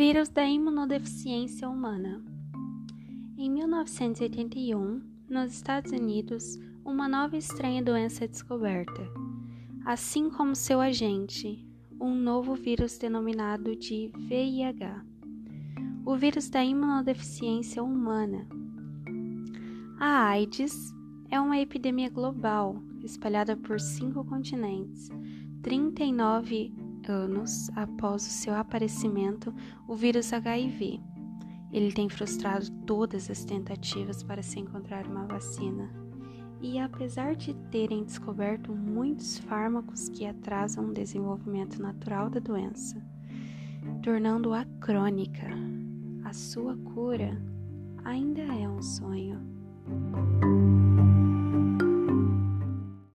vírus da imunodeficiência humana. Em 1981, nos Estados Unidos, uma nova e estranha doença é descoberta, assim como seu agente, um novo vírus denominado de VIH, o vírus da imunodeficiência humana. A AIDS é uma epidemia global espalhada por cinco continentes. 39 anos após o seu aparecimento, o vírus HIV. Ele tem frustrado todas as tentativas para se encontrar uma vacina. E apesar de terem descoberto muitos fármacos que atrasam o desenvolvimento natural da doença, tornando-a crônica, a sua cura ainda é um sonho.